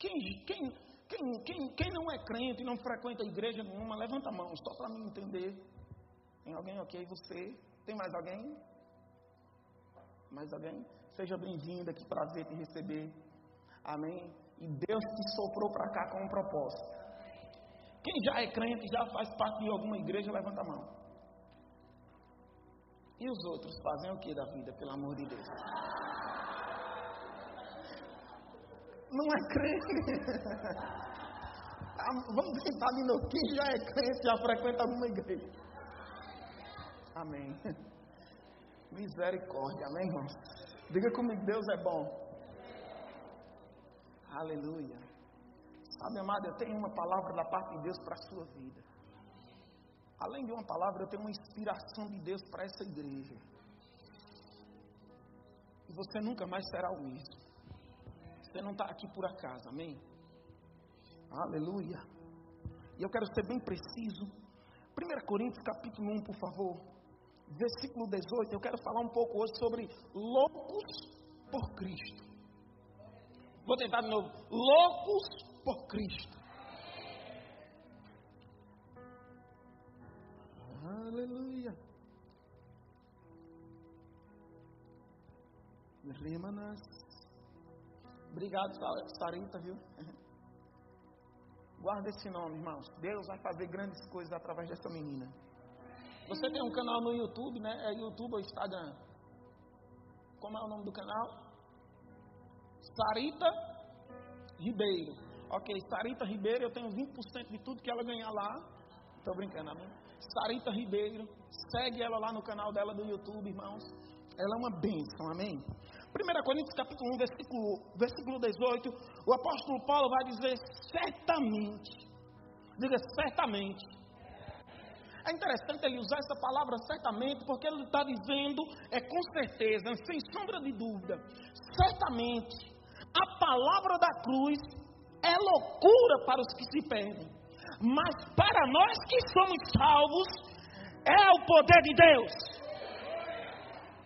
Quem, quem, quem, quem, quem não é crente e não frequenta igreja nenhuma, levanta a mão, só para me entender. Tem alguém ok? Você? Tem mais alguém? Mais alguém? Seja bem-vindo, que prazer te receber. Amém? E Deus te soprou para cá com um propósito. Quem já é crente, já faz parte de alguma igreja, levanta a mão. E os outros fazem o que da vida, pelo amor de Deus? Não é crente. Ah, vamos tentar de novo. Quem já é crente, já frequenta alguma igreja. Amém. Misericórdia, amém, irmãos? Diga comigo, Deus é bom. Aleluia. Sabe, amado, eu tenho uma palavra da parte de Deus para a sua vida. Além de uma palavra, eu tenho uma inspiração de Deus para essa igreja. E você nunca mais será o mesmo. Você não está aqui por acaso, amém? Aleluia. E eu quero ser bem preciso. 1 Coríntios capítulo 1, por favor. Versículo 18. Eu quero falar um pouco hoje sobre loucos por Cristo. Vou tentar de novo. Loucos por Cristo. Aleluia. Remanas. Obrigado, Sarita, viu? Guarda esse nome, irmãos. Deus vai fazer grandes coisas através dessa menina. Você tem um canal no YouTube, né? É YouTube ou Instagram? Como é o nome do canal? Sarita Ribeiro. Ok, Sarita Ribeiro, eu tenho 20% de tudo que ela ganhar lá. Estou brincando, amém? Sarita Ribeiro, segue ela lá no canal dela do YouTube, irmãos. Ela é uma bênção, amém? 1 Coríntios capítulo 1, versículo, versículo 18, o apóstolo Paulo vai dizer certamente. Diga certamente. É interessante ele usar essa palavra certamente, porque ele está dizendo, é com certeza, sem sombra de dúvida, certamente, a palavra da cruz é loucura para os que se perdem, mas para nós que somos salvos, é o poder de Deus.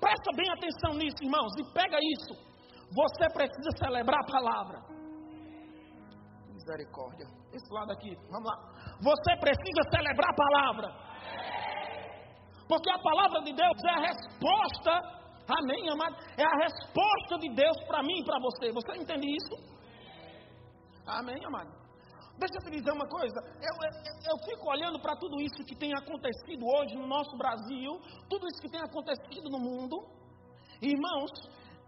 Presta bem atenção nisso, irmãos, e pega isso. Você precisa celebrar a palavra. Misericórdia. Esse lado aqui, vamos lá. Você precisa celebrar a palavra. Porque a palavra de Deus é a resposta, amém, amado? É a resposta de Deus para mim e para você. Você entende isso? Amém, amado? Deixa eu te dizer uma coisa. Eu, eu, eu fico olhando para tudo isso que tem acontecido hoje no nosso Brasil, tudo isso que tem acontecido no mundo. Irmãos,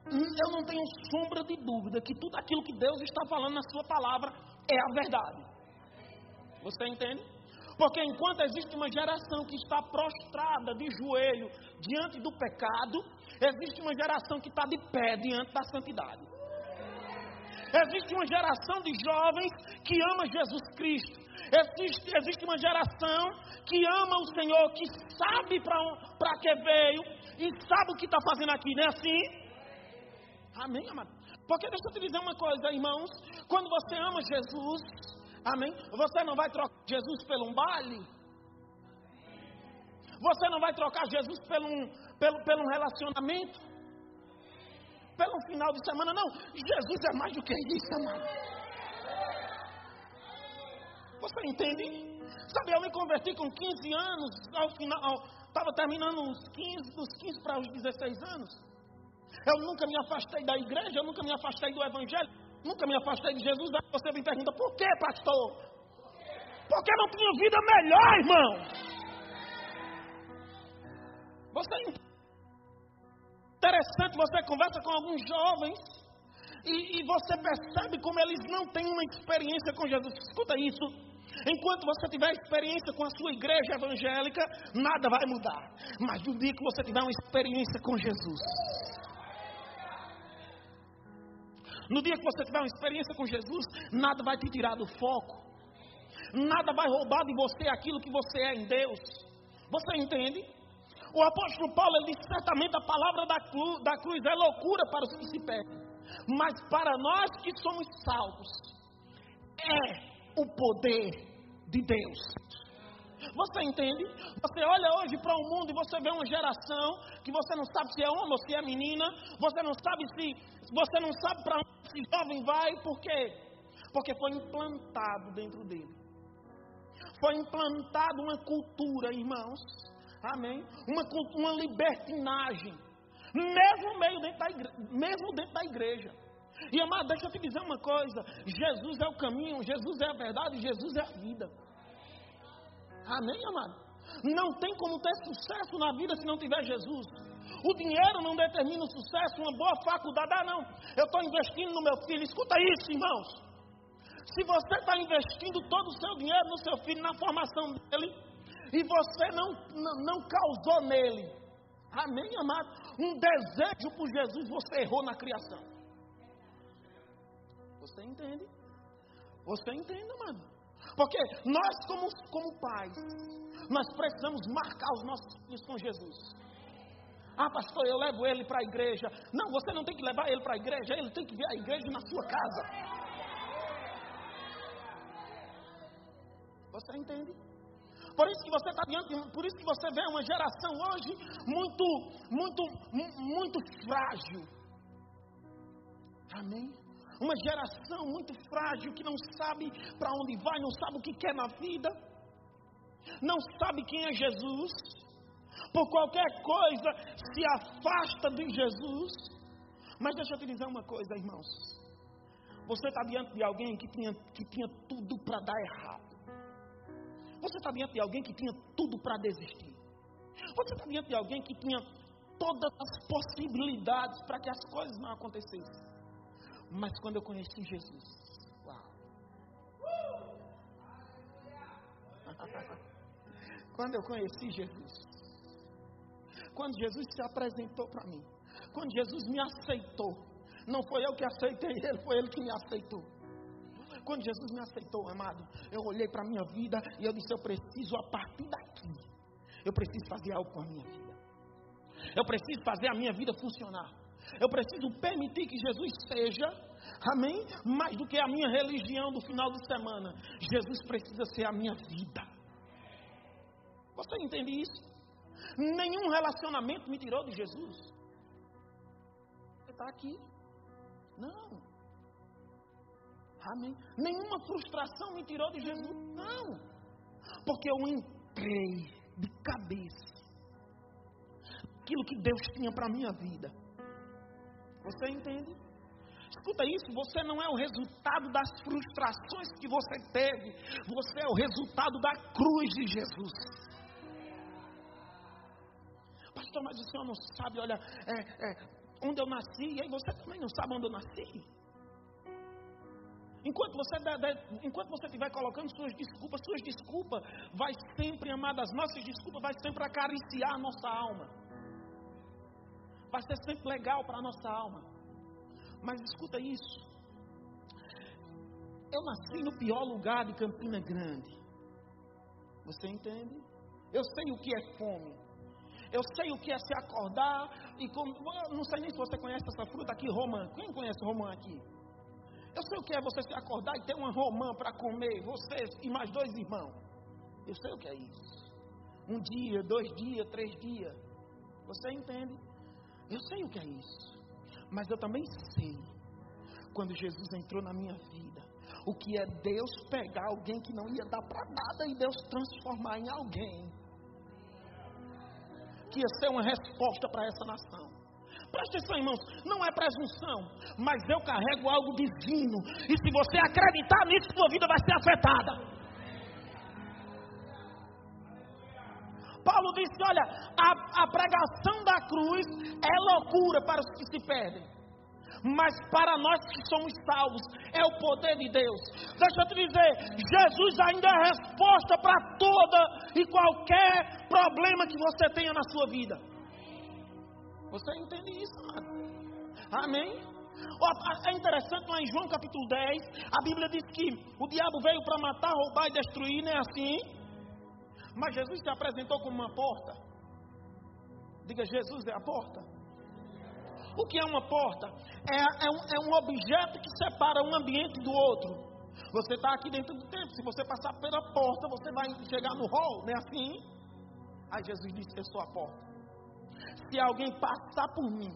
eu não tenho sombra de dúvida que tudo aquilo que Deus está falando na Sua palavra é a verdade. Você entende? Porque enquanto existe uma geração que está prostrada de joelho diante do pecado, existe uma geração que está de pé diante da santidade. Existe uma geração de jovens que ama Jesus Cristo. Existe, existe uma geração que ama o Senhor, que sabe para que veio e sabe o que está fazendo aqui, não é assim? Amém, amado? Porque deixa eu te dizer uma coisa, irmãos. Quando você ama Jesus, amém? Você não vai trocar Jesus pelo um baile. Você não vai trocar Jesus pelo um, pelo, pelo um relacionamento pelo final de semana, não. Jesus é mais do que isso, amado. Você entende? Sabe, eu me converti com 15 anos, ao final, estava terminando os 15, dos 15 para os 16 anos. Eu nunca me afastei da igreja, eu nunca me afastei do evangelho, nunca me afastei de Jesus. Aí você me pergunta, por que, pastor? Porque não tinha vida melhor, irmão. Você entende? Interessante, você conversa com alguns jovens e, e, você percebe como eles não têm uma experiência com Jesus. Escuta isso. Enquanto você tiver experiência com a sua igreja evangélica, nada vai mudar. Mas no dia que você tiver uma experiência com Jesus, no dia que você tiver uma experiência com Jesus, nada vai te tirar do foco. Nada vai roubar de você aquilo que você é em Deus. Você entende? O apóstolo Paulo ele diz certamente a palavra da cruz, da cruz é loucura para os que se perdem, mas para nós que somos salvos, é o poder de Deus. Você entende? Você olha hoje para o mundo e você vê uma geração que você não sabe se é homem ou se é menina, você não sabe se você não sabe para onde esse jovem vai, por quê? Porque foi implantado dentro dele. Foi implantada uma cultura, irmãos. Amém? Uma, uma libertinagem. Mesmo, meio dentro da igreja, mesmo dentro da igreja. E amado, deixa eu te dizer uma coisa: Jesus é o caminho, Jesus é a verdade, Jesus é a vida. Amém, amado? Não tem como ter sucesso na vida se não tiver Jesus. O dinheiro não determina o sucesso, uma boa faculdade. Ah, não, eu estou investindo no meu filho. Escuta isso, irmãos. Se você está investindo todo o seu dinheiro no seu filho, na formação dele, e você não, não, causou nele, amém, amado? Um desejo por Jesus, você errou na criação. Você entende? Você entende, amado? Porque nós, como, como pais, nós precisamos marcar os nossos filhos com Jesus. Ah, pastor, eu levo ele para a igreja. Não, você não tem que levar ele para a igreja, ele tem que ver a igreja na sua casa. Você entende? Por isso que você está diante, por isso que você vê uma geração hoje muito, muito, muito frágil. Amém? Uma geração muito frágil que não sabe para onde vai, não sabe o que quer na vida não sabe quem é Jesus, por qualquer coisa se afasta de Jesus. Mas deixa eu te dizer uma coisa, irmãos. Você está diante de alguém que tinha, que tinha tudo para dar errado. Você está diante de alguém que tinha tudo para desistir. Você está diante de alguém que tinha todas as possibilidades para que as coisas não acontecessem. Mas quando eu conheci Jesus, uau! Quando eu conheci Jesus, quando Jesus se apresentou para mim, quando Jesus me aceitou, não foi eu que aceitei ele, foi ele que me aceitou. Quando Jesus me aceitou, amado, eu olhei para a minha vida e eu disse: Eu preciso, a partir daqui, eu preciso fazer algo com a minha vida. Eu preciso fazer a minha vida funcionar. Eu preciso permitir que Jesus seja, amém? Mais do que a minha religião do final de semana. Jesus precisa ser a minha vida. Você entende isso? Nenhum relacionamento me tirou de Jesus. Você está aqui? Não. Amém. Nenhuma frustração me tirou de Jesus. Não. Porque eu entrei de cabeça. Aquilo que Deus tinha para a minha vida. Você entende? Escuta isso, você não é o resultado das frustrações que você teve, você é o resultado da cruz de Jesus pastor, mas o senhor não sabe, olha, é, é, onde eu nasci, e aí você também não sabe onde eu nasci. Enquanto você, enquanto você estiver colocando suas desculpas, suas desculpas vai sempre, amadas, nossas desculpas vai sempre acariciar a nossa alma. Vai ser sempre legal para a nossa alma. Mas escuta isso. Eu nasci no pior lugar de Campina Grande. Você entende? Eu sei o que é fome. Eu sei o que é se acordar e não sei nem se você conhece essa fruta aqui, romã. Quem conhece romã aqui? Eu sei o que é você se acordar e ter uma romã para comer, você e mais dois irmãos. Eu sei o que é isso. Um dia, dois dias, três dias. Você entende? Eu sei o que é isso. Mas eu também sei quando Jesus entrou na minha vida, o que é Deus pegar alguém que não ia dar para nada e Deus transformar em alguém que ia ser uma resposta para essa nação. Preste atenção, irmãos, não é presunção, mas eu carrego algo divino, e se você acreditar nisso, sua vida vai ser afetada. Paulo disse: Olha, a, a pregação da cruz é loucura para os que se perdem mas para nós que somos salvos, é o poder de Deus. Deixa eu te dizer: Jesus ainda é resposta para toda e qualquer problema que você tenha na sua vida. Você entende isso, amado? Amém? É interessante lá em João capítulo 10, a Bíblia diz que o diabo veio para matar, roubar e destruir, não é assim? Mas Jesus se apresentou como uma porta. Diga, Jesus é a porta. O que é uma porta? É, é, um, é um objeto que separa um ambiente do outro. Você está aqui dentro do templo. Se você passar pela porta, você vai chegar no hall, não é assim? Aí Jesus disse: Eu sou a porta. Se alguém passar por mim,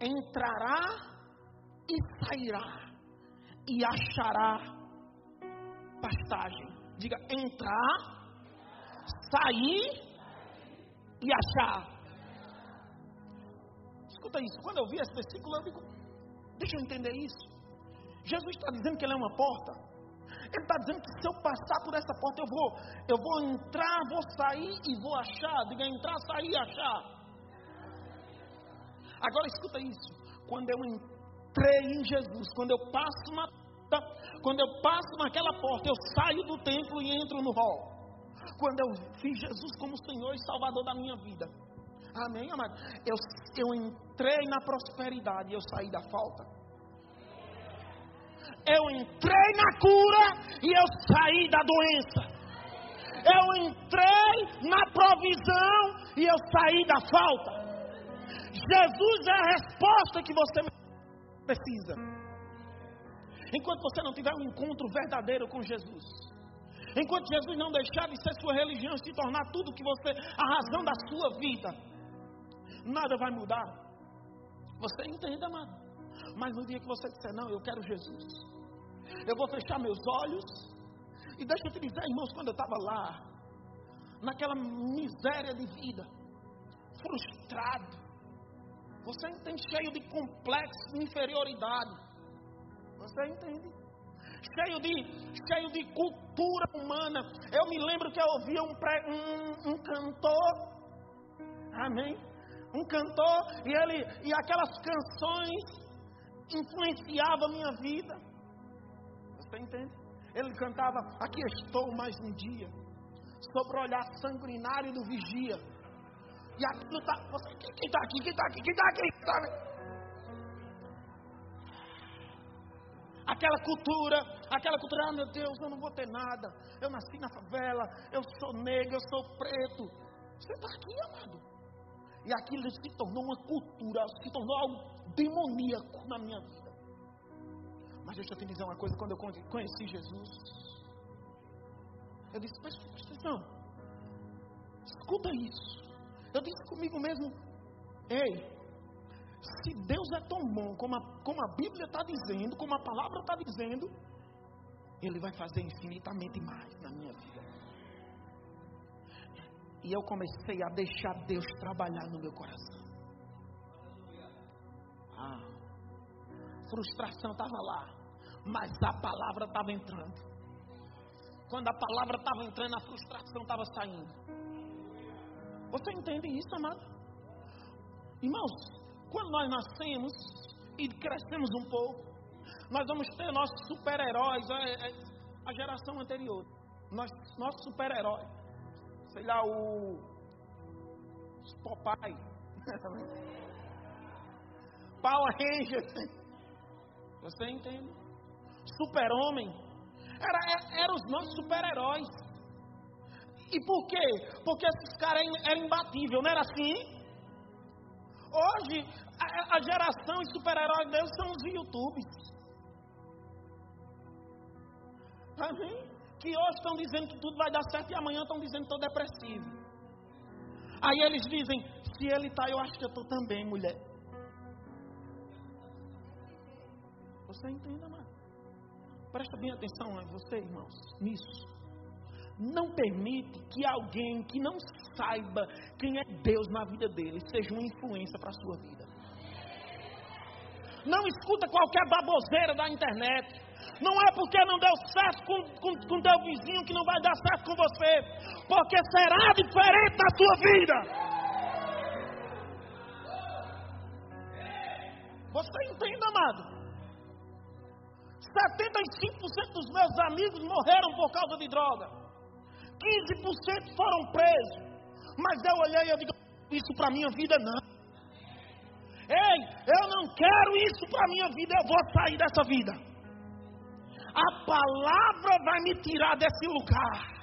entrará e sairá, e achará pastagem. Diga entrar, sair e achar. Escuta isso. Quando eu vi esse versículo, eu digo: deixa eu entender isso. Jesus está dizendo que ele é uma porta. Ele está dizendo que se eu passar por essa porta, eu vou, eu vou entrar, vou sair e vou achar. Diga entrar, sair e achar. Agora escuta isso. Quando eu entrei em Jesus, quando eu passo na quando eu passo naquela porta, eu saio do templo e entro no hall. Quando eu fiz Jesus como Senhor e Salvador da minha vida. Amém, amado? Eu, eu entrei na prosperidade e eu saí da falta. Eu entrei na cura e eu saí da doença. Eu entrei na provisão e eu saí da falta. Jesus é a resposta que você precisa. Enquanto você não tiver um encontro verdadeiro com Jesus, enquanto Jesus não deixar de ser sua religião e se tornar tudo que você, a razão da sua vida, nada vai mudar. Você entende, amado? Mas no dia que você disser, não, eu quero Jesus, eu vou fechar meus olhos, e deixa eu te dizer, irmãos, quando eu estava lá, naquela miséria de vida, frustrado, você entende? Cheio de complexo de inferioridade. Você entende? Cheio de, cheio de cultura humana. Eu me lembro que eu ouvia um, pré, um, um cantor. Amém? Um cantor e ele e aquelas canções influenciavam a minha vida. Você entende? Ele cantava: Aqui estou mais um dia, sobre o olhar sanguinário do vigia e aquilo está. Quem está aqui? Quem está aqui? Quem está aqui? Quem tá aqui? Aquela cultura, aquela cultura, ah meu Deus, eu não vou ter nada. Eu nasci na favela, eu sou negro, eu sou preto. Você está aqui, amado. E aquilo se tornou uma cultura, se tornou algo demoníaco na minha vida. Mas deixa eu te dizer uma coisa, quando eu conheci Jesus, eu disse, presta atenção, escuta isso. Eu disse comigo mesmo: Ei, se Deus é tão bom como a, como a Bíblia está dizendo, como a palavra está dizendo, Ele vai fazer infinitamente mais na minha vida. E eu comecei a deixar Deus trabalhar no meu coração. Ah, frustração estava lá, mas a palavra estava entrando. Quando a palavra estava entrando, a frustração estava saindo. Você entende isso, amado? Irmãos, quando nós nascemos e crescemos um pouco, nós vamos ter nossos super-heróis, é, é, a geração anterior. Nós, nosso super-herói. Sei lá, o. Popeye. Power Rangers. Você entende? Super-homem. Era, era, era os nossos super-heróis. E por quê? Porque esses caras eram imbatíveis, não era assim? Hoje, a, geração e super-heróis deles são os YouTubes. Amém? Que hoje estão dizendo que tudo vai dar certo e amanhã estão dizendo que estou depressivo. Aí eles dizem, se ele está, eu acho que eu estou também, mulher. Você entende, amado? Presta bem atenção a você, irmãos, nisso não permite que alguém que não saiba quem é Deus na vida dele seja uma influência para a sua vida. Não escuta qualquer baboseira da internet. Não é porque não deu certo com, com, com teu vizinho que não vai dar certo com você. Porque será diferente na sua vida. Você entende, amado? 75% dos meus amigos morreram por causa de droga. 15% foram presos. Mas eu olhei e eu digo, isso para minha vida não. Ei, eu não quero isso para minha vida, eu vou sair dessa vida. A palavra vai me tirar desse lugar.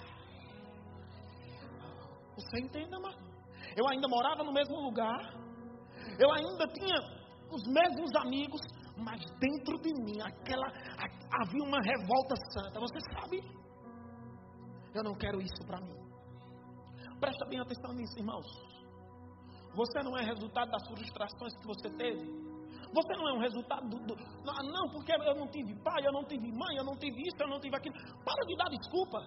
Você entende, amado? Eu ainda morava no mesmo lugar. Eu ainda tinha os mesmos amigos, mas dentro de mim aquela havia uma revolta santa. Você sabe? Eu não quero isso para mim. Presta bem atenção nisso, irmãos. Você não é resultado das frustrações que você teve. Você não é um resultado do, do, Não, porque eu não tive pai, eu não tive mãe, eu não tive isso, eu não tive aquilo. Para de dar desculpa.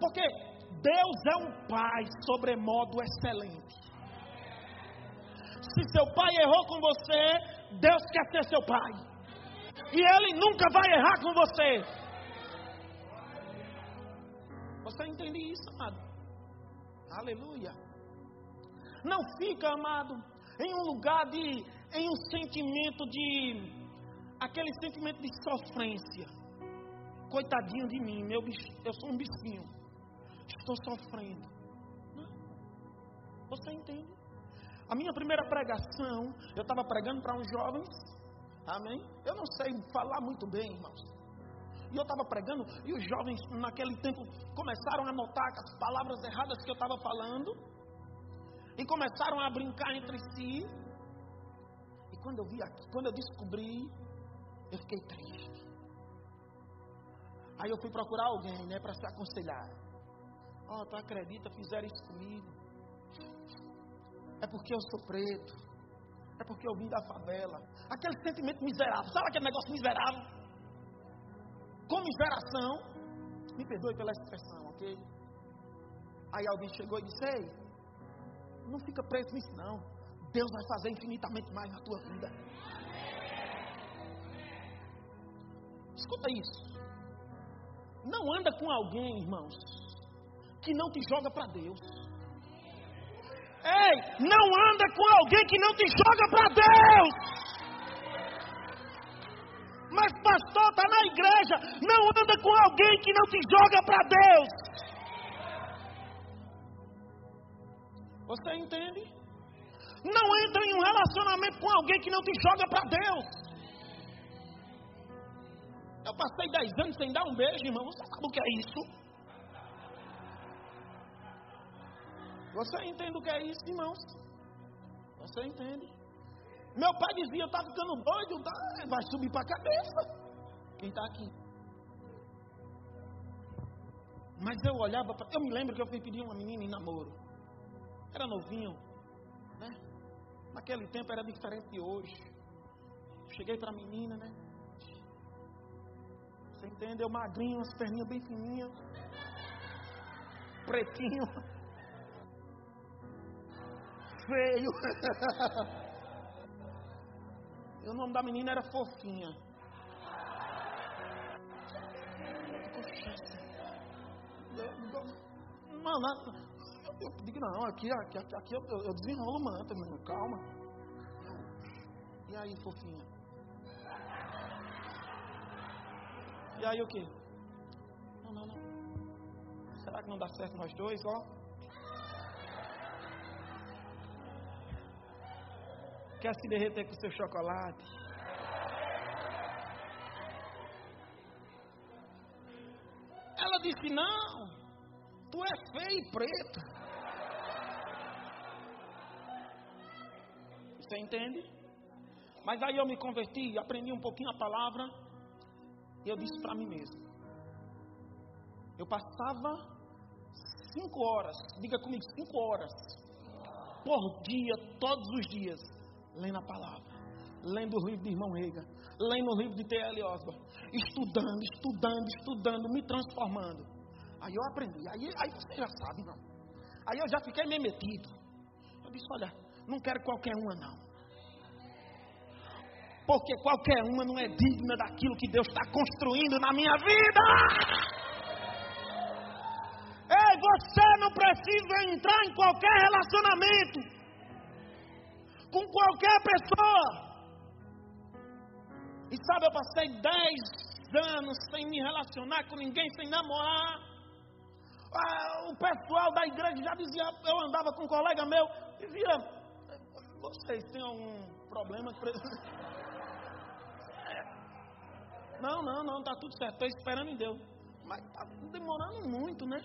Porque Deus é um pai sobremodo excelente. Se seu pai errou com você, Deus quer ser seu pai. E ele nunca vai errar com você. Você entende isso, amado? Aleluia. Não fica, amado, em um lugar de, em um sentimento de, aquele sentimento de sofrência. Coitadinho de mim, meu bicho, eu sou um bichinho. Estou sofrendo. Você entende? A minha primeira pregação, eu estava pregando para uns jovens. Amém? Eu não sei falar muito bem, irmãos. E eu estava pregando, e os jovens naquele tempo começaram a notar as palavras erradas que eu estava falando. E começaram a brincar entre si. E quando eu vi quando eu descobri, eu fiquei triste. Aí eu fui procurar alguém, né, para se aconselhar. Oh, tu acredita, fizeram isso comigo. É porque eu sou preto. É porque eu vim da favela. Aquele sentimento miserável. Sabe aquele negócio miserável? Comiseração. Me perdoe pela expressão, ok? Aí alguém chegou e disse: Ei, não fica preso nisso, não. Deus vai fazer infinitamente mais na tua vida. Escuta isso. Não anda com alguém, irmãos, que não te joga para Deus. Ei, não anda com alguém que não te joga para Deus. Mas pastor está na igreja, não anda com alguém que não te joga para Deus. Você entende? Não entra em um relacionamento com alguém que não te joga para Deus. Eu passei dez anos sem dar um beijo, irmão. Você sabe o que é isso? Você entende o que é isso, irmãos? Você entende? Meu pai dizia: está ficando doido, tá, vai subir para a cabeça. Quem está aqui? Mas eu olhava, pra, eu me lembro que eu fui pedir uma menina em namoro. Era novinho, né? Naquele tempo era diferente de hoje. Cheguei para a menina, né? Você entende? Eu magrinho, as perninhas bem fininhas. Pretinho. Feio. o nome da menina era Fofinha. Não, eu digo, não, aqui, aqui, aqui eu, eu desenrolo o manto, meu, calma. E aí, fofinha? E aí o que? Não, não, não. Será que não dá certo nós dois, ó? Quer se derreter com seu chocolate? Ela disse, não, tu é feio e preto. Você entende? Mas aí eu me converti, aprendi um pouquinho a palavra, e eu disse para mim mesmo: eu passava cinco horas, diga comigo, cinco horas, por dia, todos os dias, lendo a palavra, lendo o livro de irmão Rega, lendo o livro de T.L. Osborne, estudando, estudando, estudando, me transformando. Aí eu aprendi, aí, aí você já sabe, não. Aí eu já fiquei meio metido. Eu disse: olha, não quero qualquer uma, não. Porque qualquer uma não é digna daquilo que Deus está construindo na minha vida. Ei, você não precisa entrar em qualquer relacionamento com qualquer pessoa. E sabe, eu passei dez anos sem me relacionar com ninguém, sem namorar. Ah, o pessoal da igreja já dizia, eu andava com um colega meu, dizia, vocês têm algum problema? Não, não, não, está tudo certo. Estou esperando em Deus. Mas está demorando muito, né?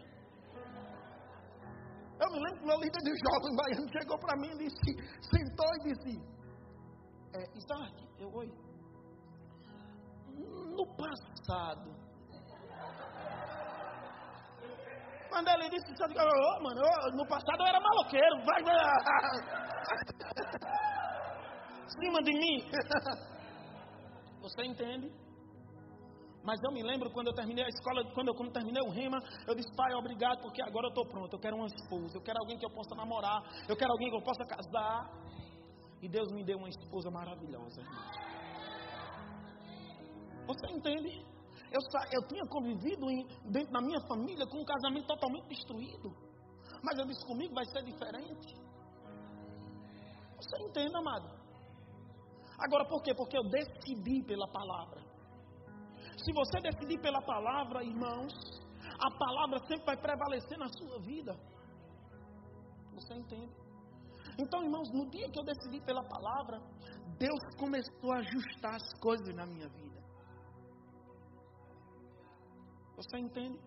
Eu me lembro que meu líder de jovens baiano chegou para mim e disse, sentou e disse, é, Isaac, eu oi. No passado, quando ele disse, oh, mano, eu, no passado eu era maloqueiro, vai, vai. cima de mim. Você entende? Mas eu me lembro quando eu terminei a escola, quando eu, quando terminei o rema, eu disse, pai, obrigado, porque agora eu estou pronto. Eu quero uma esposa, eu quero alguém que eu possa namorar, eu quero alguém que eu possa casar. E Deus me deu uma esposa maravilhosa, Você entende? Eu, eu tinha convivido em, dentro da minha família com um casamento totalmente destruído. Mas eu disse comigo vai ser diferente. Você entende, amado? Agora por quê? Porque eu decidi pela palavra. Se você decidir pela palavra, irmãos, a palavra sempre vai prevalecer na sua vida. Você entende? Então, irmãos, no dia que eu decidi pela palavra, Deus começou a ajustar as coisas na minha vida. Você entende?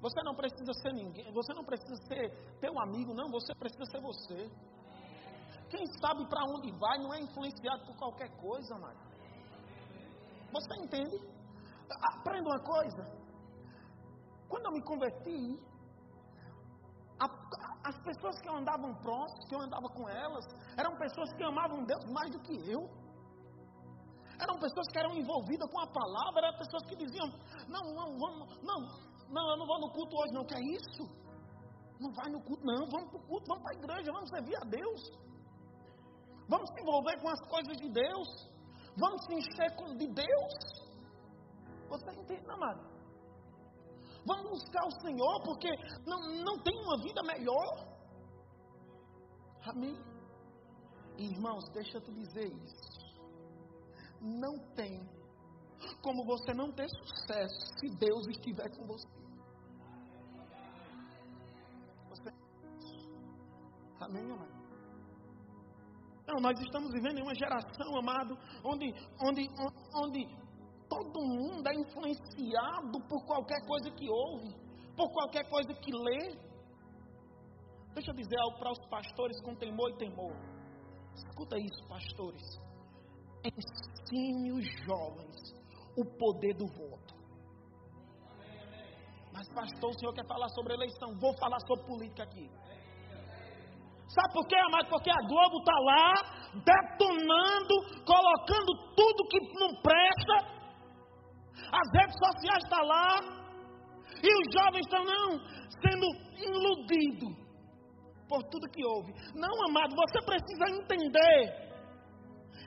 Você não precisa ser ninguém, você não precisa ser teu amigo, não, você precisa ser você. Quem sabe para onde vai não é influenciado por qualquer coisa, mano. Você entende? Aprenda uma coisa. Quando eu me converti, a, as pessoas que eu andava próximo, que eu andava com elas, eram pessoas que amavam Deus mais do que eu. Eram pessoas que eram envolvidas com a palavra, eram pessoas que diziam: Não, não, vamos, não, não, eu não vou no culto hoje, não. Que é isso? Não vai no culto, não. Vamos para o culto, vamos para a igreja, vamos servir a Deus. Vamos se envolver com as coisas de Deus. Vamos se encher de Deus. Você entende, amado? Vamos buscar o Senhor, porque não, não tem uma vida melhor. Amém? Irmãos, deixa eu te dizer isso. Não tem como você não ter sucesso se Deus estiver com você. você... Amém, amado? Não, nós estamos vivendo em uma geração, amado, onde, onde, onde todo mundo é influenciado por qualquer coisa que ouve, por qualquer coisa que lê. Deixa eu dizer algo para os pastores com temor e temor. Escuta isso, pastores. Ensine os jovens o poder do voto. Mas, pastor, o senhor quer falar sobre eleição? Vou falar sobre política aqui. Sabe por quê, amado? Porque a Globo está lá, detonando, colocando tudo que não presta as redes sociais estão tá lá, e os jovens estão não sendo iludidos por tudo que houve. Não, amado, você precisa entender.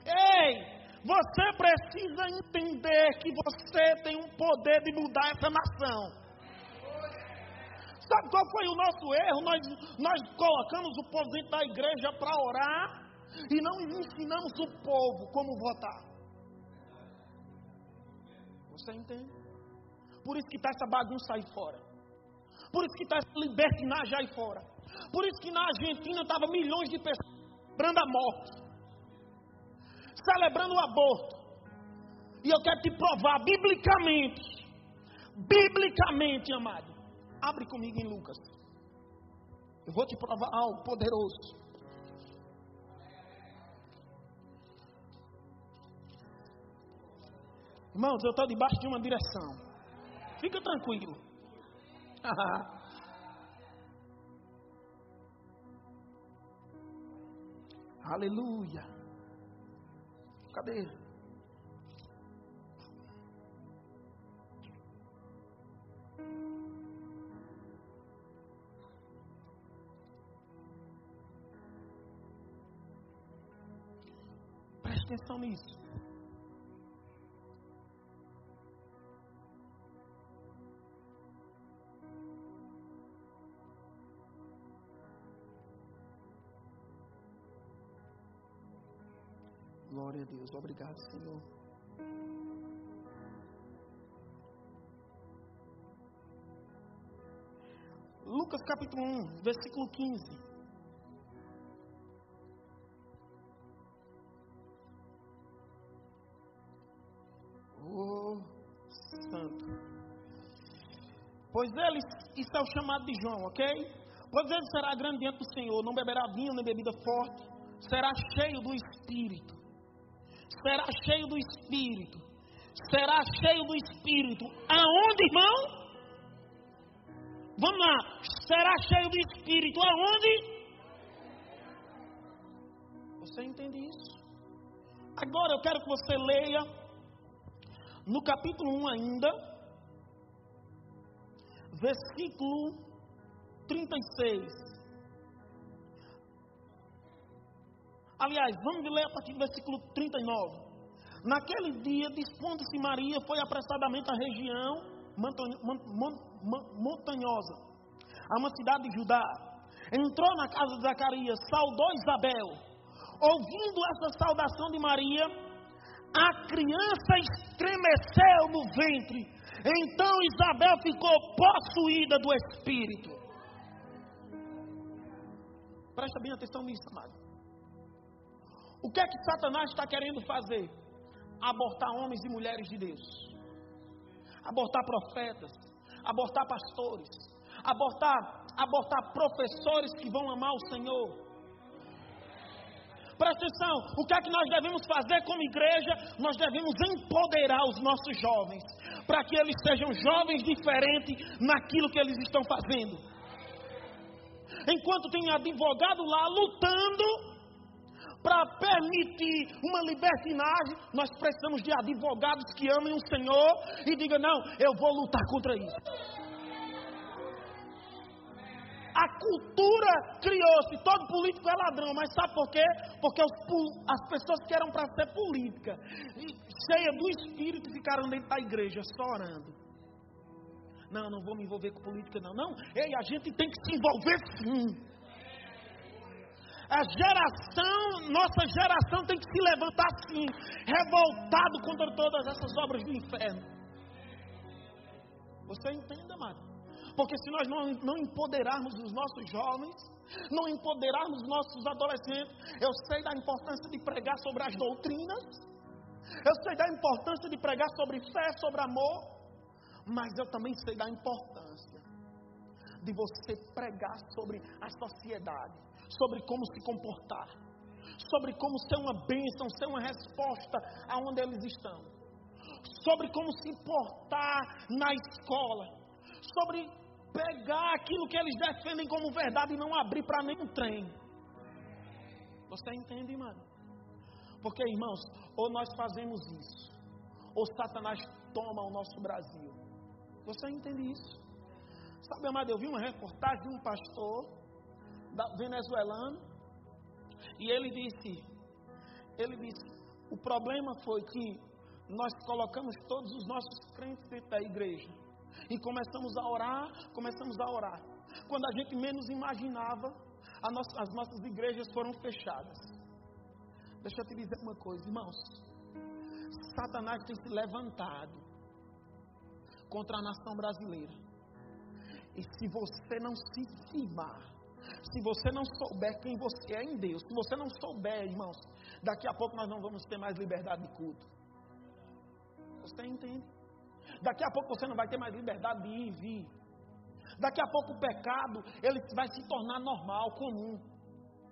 Ei, você precisa entender que você tem um poder de mudar essa nação. Sabe qual foi o nosso erro? Nós, nós colocamos o povo dentro da igreja para orar e não ensinamos o povo como votar. Você entende? Por isso que está essa bagunça aí fora. Por isso que está essa libertinagem aí fora. Por isso que na Argentina estava milhões de pessoas celebrando a morte. Celebrando o aborto. E eu quero te provar biblicamente. Biblicamente, amado. Abre comigo em Lucas. Eu vou te provar algo poderoso. Irmãos, eu estou debaixo de uma direção. Fica tranquilo. Aleluia. Cadê? Preste atenção nisso. Deus. Obrigado, Senhor. Lucas capítulo 1, versículo 15. Oh, Santo. Pois ele, é o chamado de João, ok? Pois ele será grande diante do Senhor, não beberá vinho nem bebida forte, será cheio do Espírito será cheio do Espírito. Será cheio do Espírito. Aonde, irmão? Vamos lá. Será cheio do Espírito. Aonde? Você entende isso? Agora eu quero que você leia no capítulo 1 ainda, versículo 36. Aliás, vamos ler a partir do versículo 39. Naquele dia, dispondo-se Maria, foi apressadamente à região montanhosa, a uma cidade de Judá. Entrou na casa de Zacarias, saudou Isabel. Ouvindo essa saudação de Maria, a criança estremeceu no ventre. Então Isabel ficou possuída do Espírito. Presta bem atenção nisso, amado. O que é que Satanás está querendo fazer? Abortar homens e mulheres de Deus, abortar profetas, abortar pastores, abortar, abortar professores que vão amar o Senhor. Presta atenção, o que é que nós devemos fazer como igreja? Nós devemos empoderar os nossos jovens, para que eles sejam jovens diferentes naquilo que eles estão fazendo. Enquanto tem advogado lá lutando para permitir uma libertinagem, nós precisamos de advogados que amem o Senhor e digam: não, eu vou lutar contra isso. A cultura criou-se, todo político é ladrão, mas sabe por quê? Porque os, as pessoas que eram para ser política, cheia do espírito, ficaram dentro da igreja só orando. Não, não vou me envolver com política, não. Não, ei, a gente tem que se envolver sim. A geração, nossa geração tem que se levantar assim, revoltado contra todas essas obras do inferno. Você entende, amado? Porque se nós não, não empoderarmos os nossos jovens, não empoderarmos os nossos adolescentes, eu sei da importância de pregar sobre as doutrinas, eu sei da importância de pregar sobre fé, sobre amor, mas eu também sei da importância de você pregar sobre a sociedade sobre como se comportar, sobre como ser uma bênção, ser uma resposta aonde eles estão, sobre como se portar na escola, sobre pegar aquilo que eles defendem como verdade e não abrir para nenhum trem. Você entende, mano? Porque, irmãos, ou nós fazemos isso, ou Satanás toma o nosso Brasil. Você entende isso? Sabe, amado, eu vi uma reportagem de um pastor venezuelano, e ele disse, ele disse, o problema foi que nós colocamos todos os nossos crentes dentro da igreja e começamos a orar, começamos a orar. Quando a gente menos imaginava, nossa, as nossas igrejas foram fechadas. Deixa eu te dizer uma coisa, irmãos. Satanás tem se levantado contra a nação brasileira. E se você não se firmar, se você não souber quem você é em Deus, se você não souber, irmãos, daqui a pouco nós não vamos ter mais liberdade de culto. Você entende? Daqui a pouco você não vai ter mais liberdade de ir e vir. Daqui a pouco o pecado ele vai se tornar normal, comum,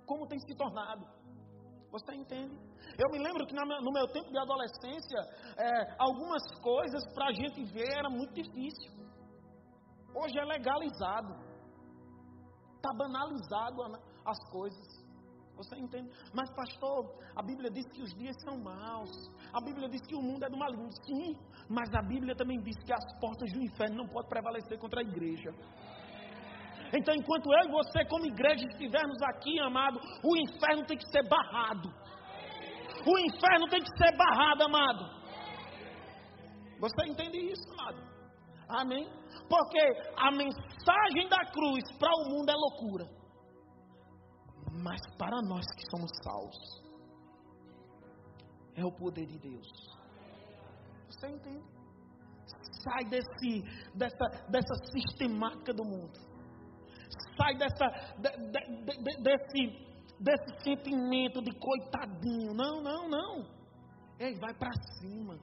como tem se tornado. Você entende? Eu me lembro que no meu tempo de adolescência, é, algumas coisas para a gente ver era muito difícil. Hoje é legalizado. Está banalizado as coisas. Você entende? Mas, pastor, a Bíblia diz que os dias são maus. A Bíblia diz que o mundo é do maligno. Sim, mas a Bíblia também diz que as portas do inferno não podem prevalecer contra a igreja. Então, enquanto eu e você, como igreja, estivermos aqui, amado, o inferno tem que ser barrado. O inferno tem que ser barrado, amado. Você entende isso, amado? Amém? Porque a mensagem da cruz para o mundo é loucura. Mas para nós que somos salvos, é o poder de Deus. Você entende? Sai desse, dessa, dessa sistemática do mundo. Sai dessa, de, de, de, desse, desse sentimento de coitadinho. Não, não, não. Ei, vai para cima.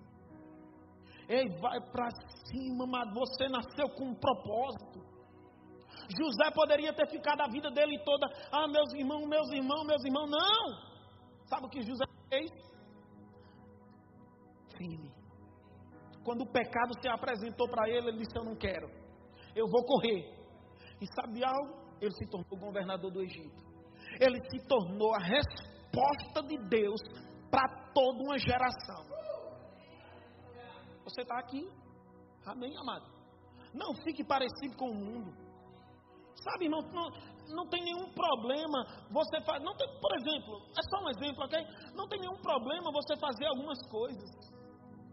Ei, vai para cima, mas você nasceu com um propósito. José poderia ter ficado a vida dele toda, ah, meus irmãos, meus irmãos, meus irmãos. Não! Sabe o que José fez? Firme. Quando o pecado se apresentou para ele, ele disse: Eu não quero, eu vou correr. E sabe algo? Ele se tornou governador do Egito. Ele se tornou a resposta de Deus para toda uma geração. Você está aqui. Amém, amado? Não fique parecido com o mundo. Sabe, não, não, não tem nenhum problema você faz, não tem, por exemplo, é só um exemplo, ok? Não tem nenhum problema você fazer algumas coisas.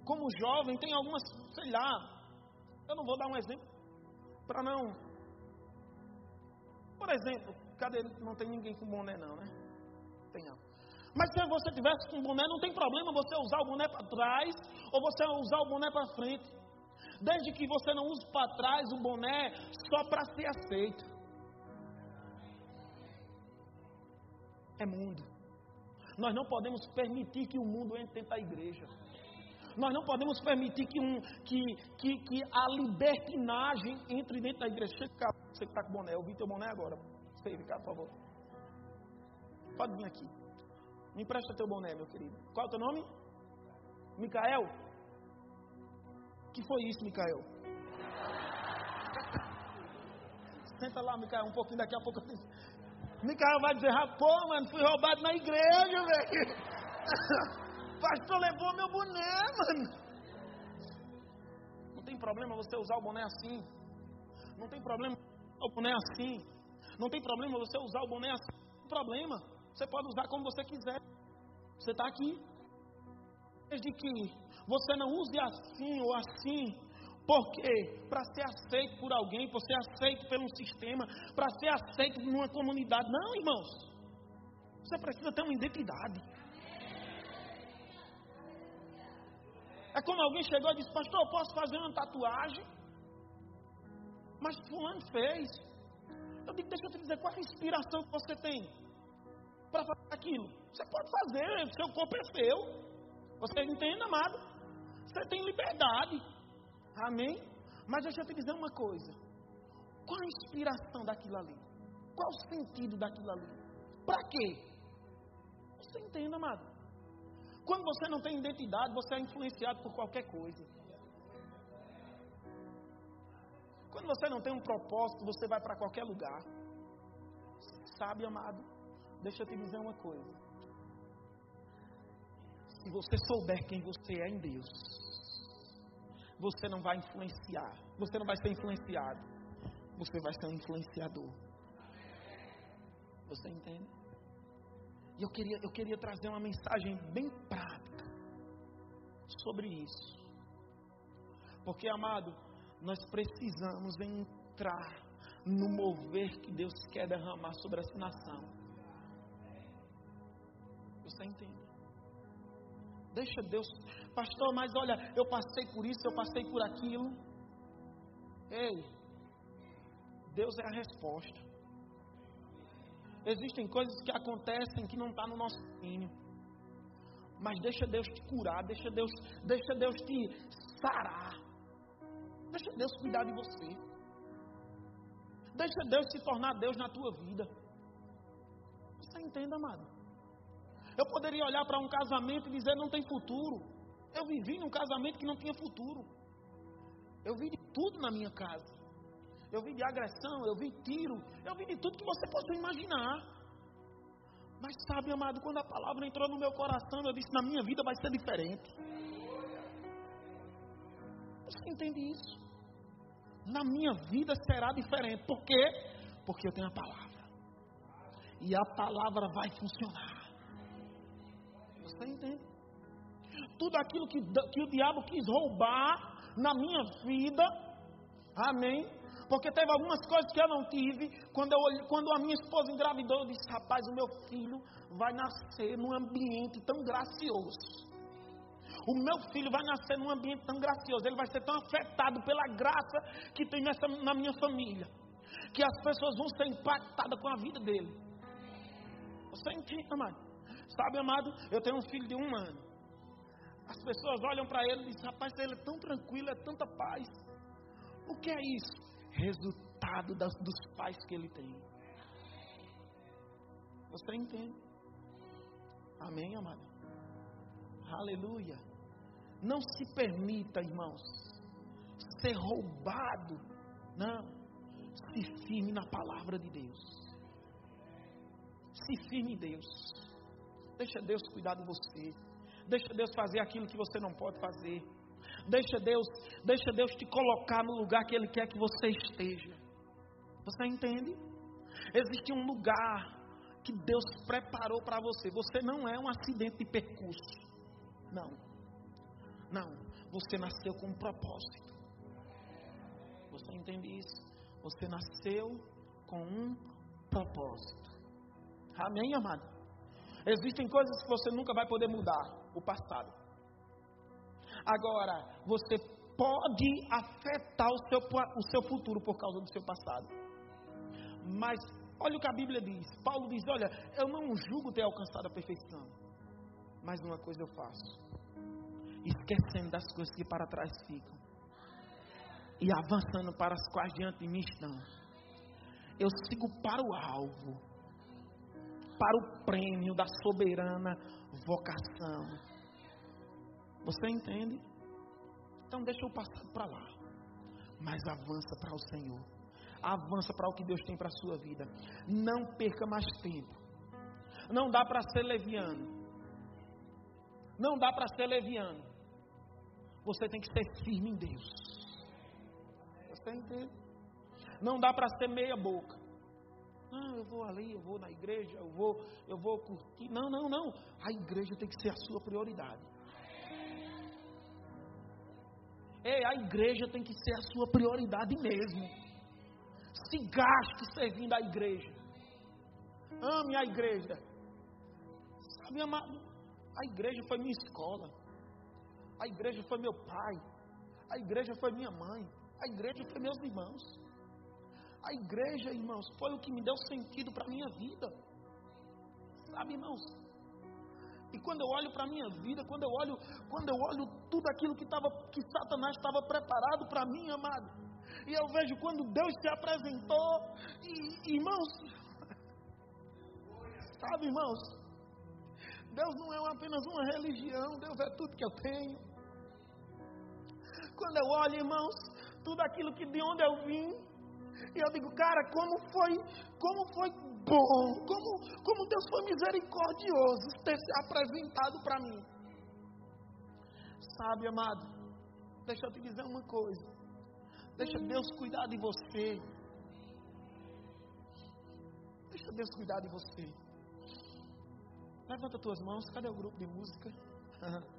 Como jovem, tem algumas, sei lá, eu não vou dar um exemplo para não. Por exemplo, cadê? Não tem ninguém com boné não, né? Tem não. Mas se você tivesse com boné, não tem problema você usar o boné para trás ou você usar o boné para frente. Desde que você não use para trás o boné só para ser aceito. É mundo. Nós não podemos permitir que o mundo entre dentro da igreja. Nós não podemos permitir que, um, que, que, que a libertinagem entre dentro da igreja. Chega cá, você que está com boné, eu vi teu boné agora. Você cá, por favor. Pode vir aqui. Me empresta teu boné, meu querido. Qual é o teu nome? Micael? que foi isso, Micael? Senta lá, Micael, um pouquinho daqui a pouco. Micael vai dizer, pô, mano, fui roubado na igreja, velho. Pastor levou meu boné, mano. Não tem problema você usar o boné assim. Não tem problema o boné assim. Não tem problema você usar o boné assim. Não tem problema. Você pode usar como você quiser. Você está aqui. Desde que você não use assim ou assim, porque para ser aceito por alguém, para ser aceito pelo sistema, para ser aceito numa comunidade. Não, irmãos. Você precisa ter uma identidade. É como alguém chegou e disse, pastor, eu posso fazer uma tatuagem? Mas fulano fez. Eu digo, deixa eu te dizer, qual é a inspiração que você tem para fazer aquilo? Você pode fazer, seu corpo é seu. Você entende, amado? Você tem liberdade. Amém? Mas deixa eu te dizer uma coisa. Qual a inspiração daquilo ali? Qual o sentido daquilo ali? Para quê? Você entende, amado? Quando você não tem identidade, você é influenciado por qualquer coisa. Quando você não tem um propósito, você vai para qualquer lugar. Sabe, amado? Deixa eu te dizer uma coisa. Se você souber quem você é em Deus, você não vai influenciar. Você não vai ser influenciado. Você vai ser um influenciador. Você entende? E eu queria, eu queria trazer uma mensagem bem prática sobre isso. Porque, amado, nós precisamos entrar no mover que Deus quer derramar sobre essa nação. Você entende? Deixa Deus, pastor, mas olha, eu passei por isso, eu passei por aquilo. Ei, Deus é a resposta. Existem coisas que acontecem que não está no nosso domínio. Mas deixa Deus te curar, deixa Deus, deixa Deus te sarar. Deixa Deus cuidar de você. Deixa Deus se tornar Deus na tua vida. Você entende, amado? Eu poderia olhar para um casamento e dizer não tem futuro. Eu vivi num casamento que não tinha futuro. Eu vi de tudo na minha casa eu vi de agressão, eu vi tiro, eu vi de tudo que você possa imaginar. Mas sabe, amado, quando a palavra entrou no meu coração, eu disse: na minha vida vai ser diferente. Você entende isso? Na minha vida será diferente. Por quê? Porque eu tenho a palavra. E a palavra vai funcionar. Você entende? Tudo aquilo que, que o diabo quis roubar na minha vida, amém? Porque teve algumas coisas que eu não tive. Quando, eu, quando a minha esposa engravidou, eu disse: Rapaz, o meu filho vai nascer num ambiente tão gracioso. O meu filho vai nascer num ambiente tão gracioso. Ele vai ser tão afetado pela graça que tem nessa, na minha família. Que as pessoas vão ser impactadas com a vida dele. Você entende, amado? Sabe, amado, eu tenho um filho de um ano. As pessoas olham para ele e dizem: Rapaz, ele é tão tranquilo, é tanta paz. O que é isso? resultado das, dos pais que ele tem. Você entende? Amém, amado? Aleluia. Não se permita, irmãos, ser roubado. Não. Se firme na palavra de Deus. Se firme em Deus. Deixa Deus cuidar de você. Deixa Deus fazer aquilo que você não pode fazer. Deixa Deus, deixa Deus te colocar no lugar que Ele quer que você esteja. Você entende? Existe um lugar que Deus preparou para você. Você não é um acidente de percurso. Não. Não. Você nasceu com um propósito. Você entende isso? Você nasceu com um propósito. Amém, amado? Existem coisas que você nunca vai poder mudar. O passado. Agora, você pode afetar o seu, o seu futuro por causa do seu passado. Mas olha o que a Bíblia diz. Paulo diz: Olha, eu não julgo ter alcançado a perfeição. Mas uma coisa eu faço: esquecendo das coisas que para trás ficam e avançando para as quais diante de mim estão. Eu sigo para o alvo, para o prêmio da soberana vocação. Você entende? Então deixa o passado para lá, mas avança para o Senhor. Avança para o que Deus tem para a sua vida. Não perca mais tempo. Não dá para ser leviano. Não dá para ser leviano. Você tem que ser firme em Deus. Você entende? Não dá para ser meia boca. Não, eu vou ali, eu vou na igreja, eu vou, eu vou curtir. Não, não, não. A igreja tem que ser a sua prioridade. Ei, a igreja tem que ser a sua prioridade mesmo. Se gaste servindo a igreja. Ame a igreja. Sabe, amado? A igreja foi minha escola. A igreja foi meu pai. A igreja foi minha mãe. A igreja foi meus irmãos. A igreja, irmãos, foi o que me deu sentido para a minha vida. Sabe, irmãos? E quando eu olho para a minha vida, quando eu olho, quando eu olho tudo aquilo que, tava, que Satanás estava preparado para mim, amado, e eu vejo quando Deus se apresentou, e, irmãos, sabe, irmãos, Deus não é apenas uma religião, Deus é tudo que eu tenho. Quando eu olho, irmãos, tudo aquilo que de onde eu vim, e eu digo, cara, como foi, como foi bom, como, como Deus foi misericordioso ter se apresentado para mim. Sabe, amado, deixa eu te dizer uma coisa. Deixa Deus cuidar de você. Deixa Deus cuidar de você. Levanta tuas mãos, cadê o grupo de música?